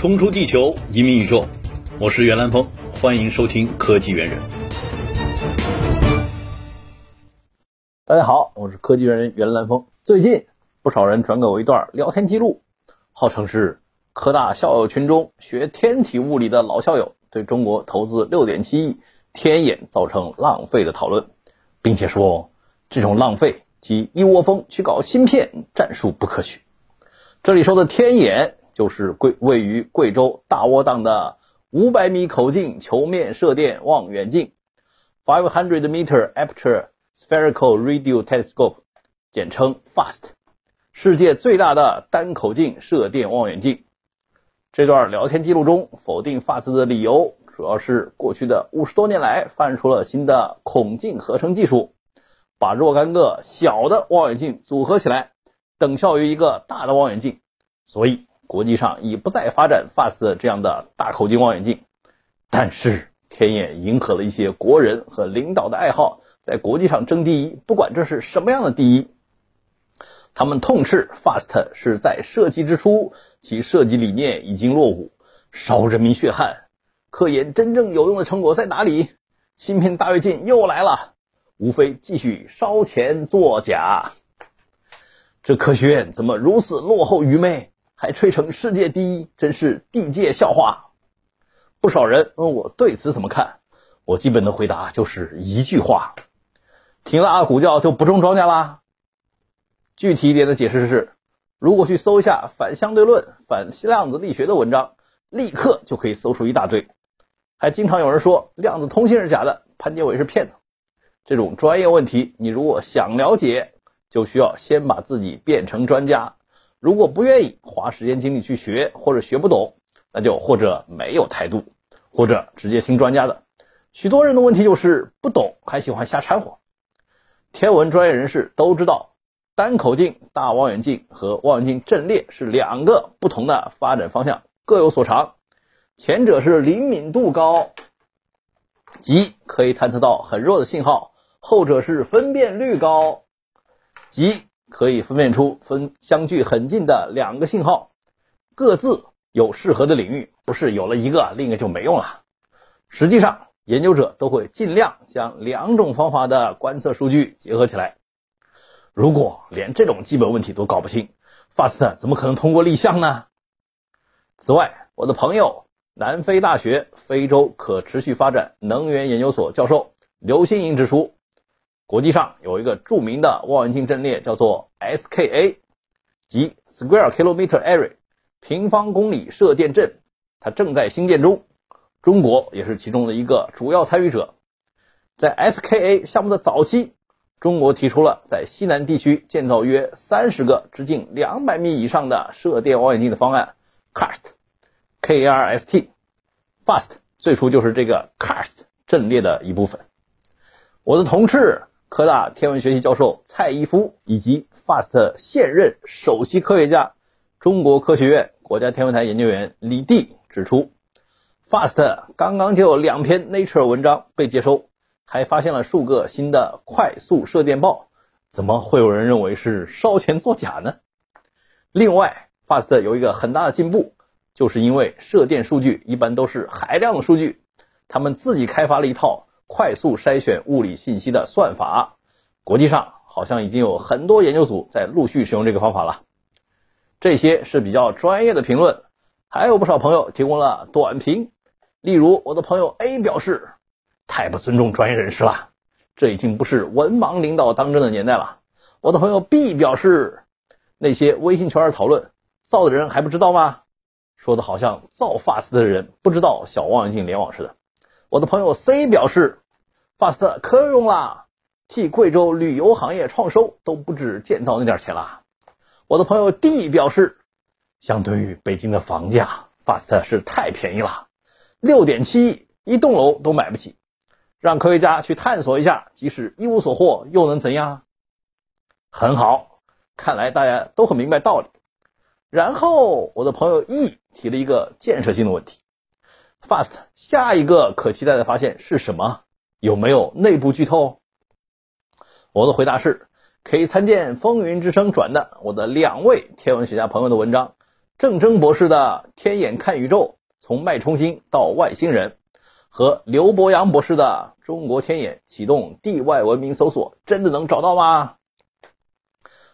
冲出地球，移民宇宙，我是袁兰峰，欢迎收听科技猿人。大家好，我是科技猿人袁兰峰。最近不少人转给我一段聊天记录，号称是科大校友群中学天体物理的老校友对中国投资六点七亿天眼造成浪费的讨论，并且说这种浪费及一窝蜂去搞芯片战术不可取。这里说的天眼。就是贵位于贵州大窝档的五百米口径球面射电望远镜，five hundred meter aperture spherical radio telescope，简称 FAST，世界最大的单口径射电望远镜。这段聊天记录中否定 FAST 的理由，主要是过去的五十多年来发展出了新的孔径合成技术，把若干个小的望远镜组合起来，等效于一个大的望远镜，所以。国际上已不再发展 FAST 这样的大口径望远镜，但是天眼迎合了一些国人和领导的爱好，在国际上争第一，不管这是什么样的第一。他们痛斥 FAST 是在设计之初，其设计理念已经落伍，烧人民血汗。科研真正有用的成果在哪里？芯片大跃进又来了，无非继续烧钱作假。这科学院怎么如此落后愚昧？还吹成世界第一，真是地界笑话。不少人问我对此怎么看，我基本的回答就是一句话：听了阿古叫就不种庄稼啦。具体一点的解释是，如果去搜一下反相对论、反量子力学的文章，立刻就可以搜出一大堆。还经常有人说量子通信是假的，潘建伟是骗子。这种专业问题，你如果想了解，就需要先把自己变成专家。如果不愿意花时间精力去学，或者学不懂，那就或者没有态度，或者直接听专家的。许多人的问题就是不懂，还喜欢瞎掺和。天文专业人士都知道，单口径大望远镜和望远镜阵列是两个不同的发展方向，各有所长。前者是灵敏度高，即可以探测到很弱的信号；后者是分辨率高，即。可以分辨出分相距很近的两个信号，各自有适合的领域，不是有了一个，另一个就没用了。实际上，研究者都会尽量将两种方法的观测数据结合起来。如果连这种基本问题都搞不清，FAST 怎么可能通过立项呢？此外，我的朋友，南非大学非洲可持续发展能源研究所教授刘新颖指出。国际上有一个著名的望远镜阵列，叫做 SKA，即 Square Kilometer Array，平方公里射电阵，它正在兴建中。中国也是其中的一个主要参与者。在 SKA 项目的早期，中国提出了在西南地区建造约三十个直径两百米以上的射电望远镜的方案，CAST，K R S T，FAST 最初就是这个 CAST 阵列的一部分。我的同事。科大天文学系教授蔡一夫以及 FAST 现任首席科学家、中国科学院国家天文台研究员李地指出，FAST 刚刚就有两篇 Nature 文章被接收，还发现了数个新的快速射电暴，怎么会有人认为是烧钱作假呢？另外，FAST 有一个很大的进步，就是因为射电数据一般都是海量的数据，他们自己开发了一套。快速筛选物理信息的算法，国际上好像已经有很多研究组在陆续使用这个方法了。这些是比较专业的评论，还有不少朋友提供了短评。例如，我的朋友 A 表示，太不尊重专业人士了，这已经不是文盲领导当政的年代了。我的朋友 B 表示，那些微信圈讨论造的人还不知道吗？说的好像造 FAST 的人不知道小望远镜联网似的。我的朋友 C 表示，FAST 可有用了，替贵州旅游行业创收都不止建造那点钱了。我的朋友 D 表示，相对于北京的房价，FAST 是太便宜了，六点七亿一栋楼都买不起。让科学家去探索一下，即使一无所获又能怎样？很好，看来大家都很明白道理。然后我的朋友 E 提了一个建设性的问题。Fast，下一个可期待的发现是什么？有没有内部剧透？我的回答是，可以参见风云之声转的我的两位天文学家朋友的文章，郑铮博士的《天眼看宇宙：从脉冲星到外星人》和刘伯阳博士的《中国天眼启动地外文明搜索》，真的能找到吗？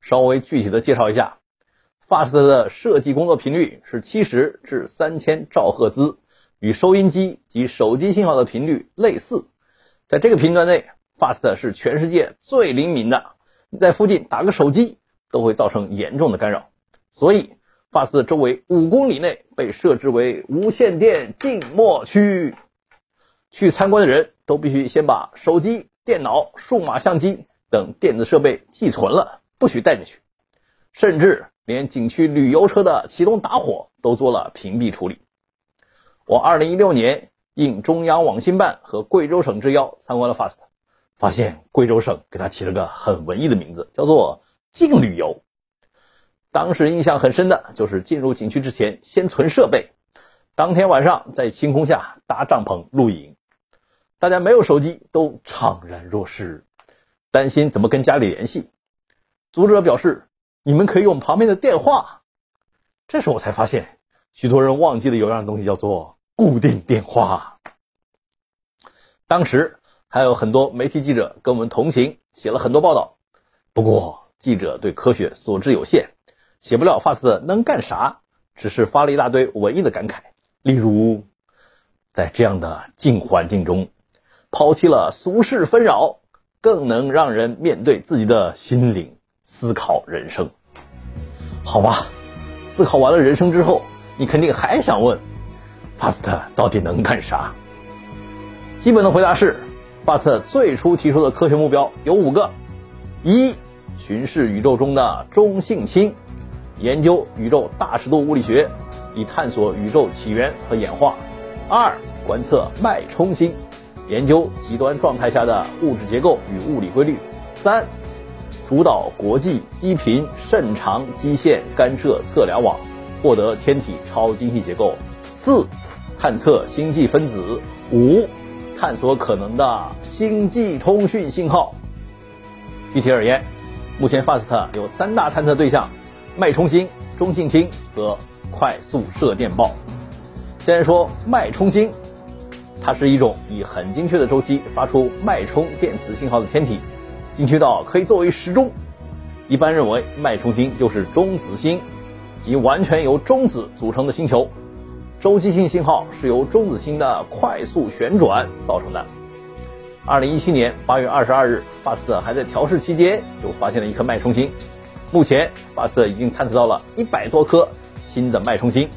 稍微具体的介绍一下，FAST 的设计工作频率是七十至三千兆赫兹，与收音机及手机信号的频率类似。在这个频段内，FAST 是全世界最灵敏的。你在附近打个手机都会造成严重的干扰，所以 FAST 周围五公里内被设置为无线电静默区。去参观的人都必须先把手机、电脑、数码相机等电子设备寄存了，不许带进去。甚至连景区旅游车的启动打火都做了屏蔽处理。我2016年应中央网信办和贵州省之邀参观了 FAST。发现贵州省给他起了个很文艺的名字，叫做“净旅游”。当时印象很深的就是进入景区之前先存设备，当天晚上在星空下搭帐篷露营，大家没有手机都怅然若失，担心怎么跟家里联系。组织者表示：“你们可以用旁边的电话。”这时我才发现，许多人忘记了有样东西叫做固定电话。当时。还有很多媒体记者跟我们同行，写了很多报道。不过记者对科学所知有限，写不了 FAST 能干啥，只是发了一大堆文艺的感慨。例如，在这样的静环境中，抛弃了俗世纷扰，更能让人面对自己的心灵，思考人生。好吧，思考完了人生之后，你肯定还想问，FAST 到底能干啥？基本的回答是。巴特最初提出的科学目标有五个：一、巡视宇宙中的中性氢，研究宇宙大尺度物理学，以探索宇宙起源和演化；二、观测脉冲星，研究极端状态下的物质结构与物理规律；三、主导国际低频甚长基线干涉测量网，获得天体超精细结构；四、探测星际分子；五。探索可能的星际通讯信号。具体而言，目前 FAST 有三大探测对象：脉冲星、中性氢和快速射电暴。先说脉冲星，它是一种以很精确的周期发出脉冲电磁信号的天体，精确到可以作为时钟。一般认为，脉冲星就是中子星，即完全由中子组成的星球。周期性信号是由中子星的快速旋转造成的。二零一七年八月二十二日，巴斯特还在调试期间就发现了一颗脉冲星。目前，巴斯特已经探测到了一百多颗新的脉冲星，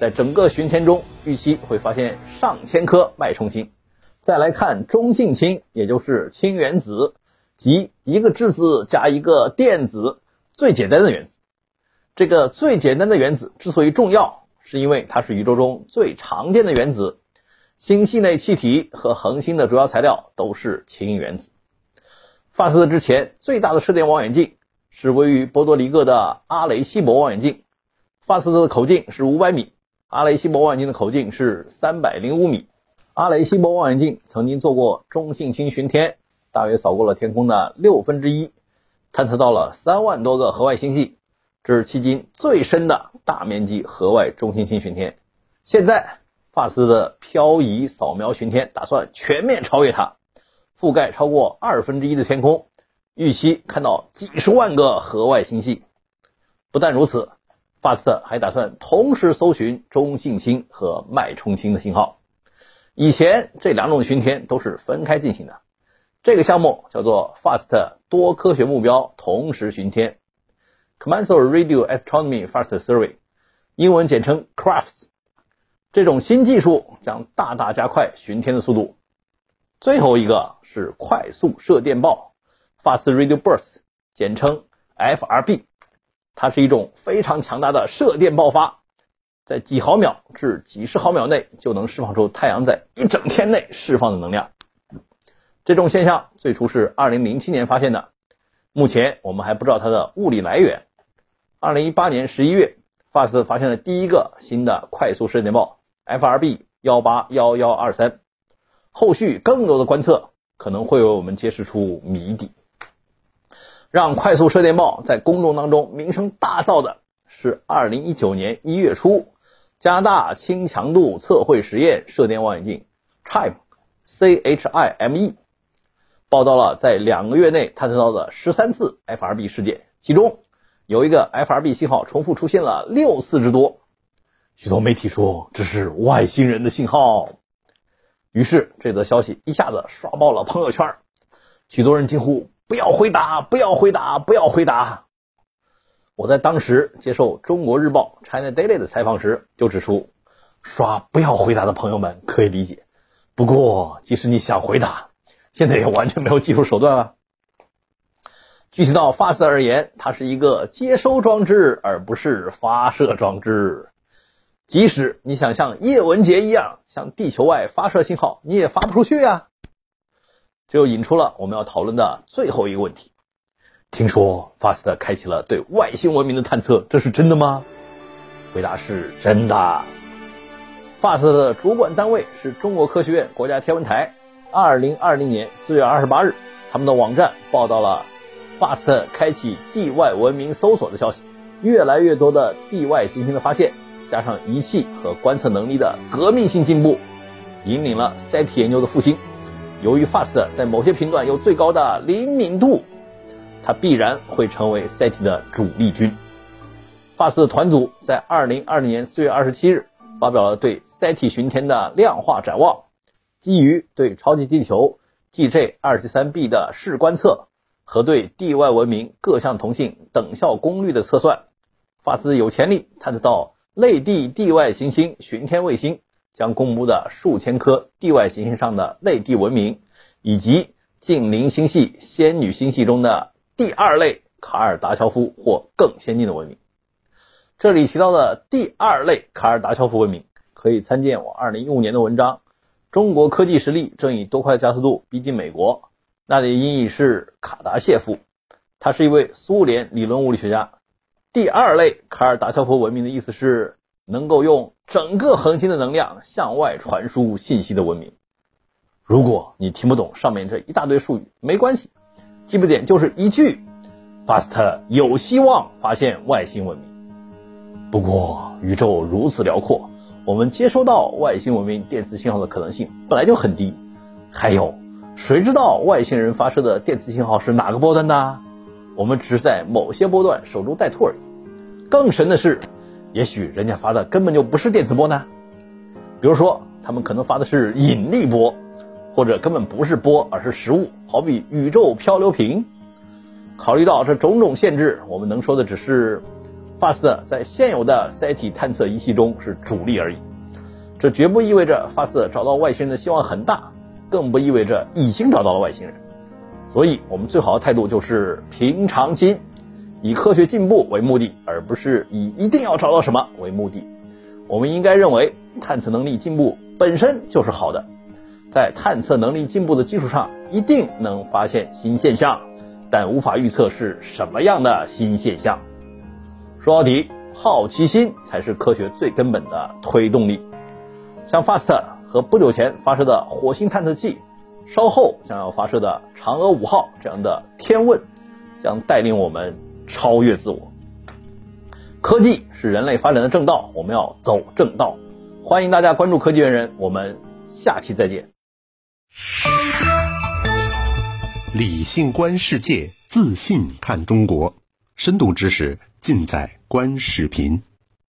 在整个巡天中，预期会发现上千颗脉冲星。再来看中性氢，也就是氢原子，即一个质子加一个电子，最简单的原子。这个最简单的原子之所以重要。是因为它是宇宙中最常见的原子，星系内气体和恒星的主要材料都是氢原子。发射之前最大的射电望远镜是位于波多黎各的阿雷西博望远镜，发射的口径是五百米，阿雷西博望远镜的口径是三百零五米。阿雷西博望远镜曾经做过中性氢巡天，大约扫过了天空的六分之一，探测到了三万多个河外星系。这是迄今最深的大面积河外中性氢巡天。现在，发斯的漂移扫描巡天打算全面超越它，覆盖超过二分之一的天空，预期看到几十万个河外星系。不但如此，发斯特还打算同时搜寻中性氢和脉冲氢的信号。以前这两种巡天都是分开进行的，这个项目叫做 FAST 多科学目标同时巡天。Commensal Radio Astronomy Fast Survey，英文简称 CRAFTS，这种新技术将大大加快巡天的速度。最后一个是快速射电暴 Fast Radio Burst，简称 FRB，它是一种非常强大的射电爆发，在几毫秒至几十毫秒内就能释放出太阳在一整天内释放的能量。这种现象最初是2007年发现的，目前我们还不知道它的物理来源。二零一八年十一月，FAST 发现了第一个新的快速射电暴 FRB 幺八幺幺二三，后续更多的观测可能会为我们揭示出谜底。让快速射电暴在公众当中名声大噪的是2019年1月初，加拿大轻强度测绘实验射电望远镜 CHIME C H I M E 报道了在两个月内探测到的十三次 FRB 事件，其中有一个 FRB 信号重复出现了六次之多。许多媒体说这是外星人的信号，于是这则消息一下子刷爆了朋友圈，许多人惊呼：“不要回答，不要回答，不要回答！”我在当时接受《中国日报》China Daily 的采访时就指出，刷“不要回答”的朋友们可以理解，不过即使你想回答，现在也完全没有技术手段啊。具体到 FAST 而言，它是一个接收装置，而不是发射装置。即使你想像叶文洁一样向地球外发射信号，你也发不出去呀。这就引出了我们要讨论的最后一个问题：听说 FAST 开启了对外星文明的探测，这是真的吗？回答是真的。FAST 的主管单位是中国科学院国家天文台。二零二零年四月二十八日，他们的网站报道了 FAST 开启地外文明搜索的消息。越来越多的地外行星的发现。加上仪器和观测能力的革命性进步，引领了 SETI 研究的复兴。由于 FAST 在某些频段有最高的灵敏度，它必然会成为 SETI 的主力军。FAST 团组在2020年4月27日发表了对 SETI 巡天的量化展望，基于对超级地球 GJ273b 的视观测和对地外文明各项同性等效功率的测算，FAST 有潜力探测到。类地地外行星巡天卫星将公布的数千颗地外行星上的类地文明，以及近邻星系仙女星系中的第二类卡尔达乔夫或更先进的文明。这里提到的第二类卡尔达乔夫文明，可以参见我2015年的文章。中国科技实力正以多快加速度逼近美国。那里音译是卡达谢夫，他是一位苏联理论物理学家。第二类卡尔达肖夫文明的意思是能够用整个恒星的能量向外传输信息的文明。如果你听不懂上面这一大堆术语，没关系，基本点就是一句：FAST 有希望发现外星文明。不过宇宙如此辽阔，我们接收到外星文明电磁信号的可能性本来就很低。还有，谁知道外星人发射的电磁信号是哪个波段的？我们只是在某些波段守株待兔而已。更神的是，也许人家发的根本就不是电磁波呢。比如说，他们可能发的是引力波，或者根本不是波，而是实物，好比宇宙漂流瓶。考虑到这种种限制，我们能说的只是，FAST 在现有的 SET 探测仪器中是主力而已。这绝不意味着 FAST 找到外星人的希望很大，更不意味着已经找到了外星人。所以，我们最好的态度就是平常心，以科学进步为目的，而不是以一定要找到什么为目的。我们应该认为，探测能力进步本身就是好的，在探测能力进步的基础上，一定能发现新现象，但无法预测是什么样的新现象。说到底，好奇心才是科学最根本的推动力。像 FAST 和不久前发射的火星探测器。稍后将要发射的嫦娥五号这样的天问，将带领我们超越自我。科技是人类发展的正道，我们要走正道。欢迎大家关注科技猿人，我们下期再见。理性观世界，自信看中国，深度知识尽在观视频。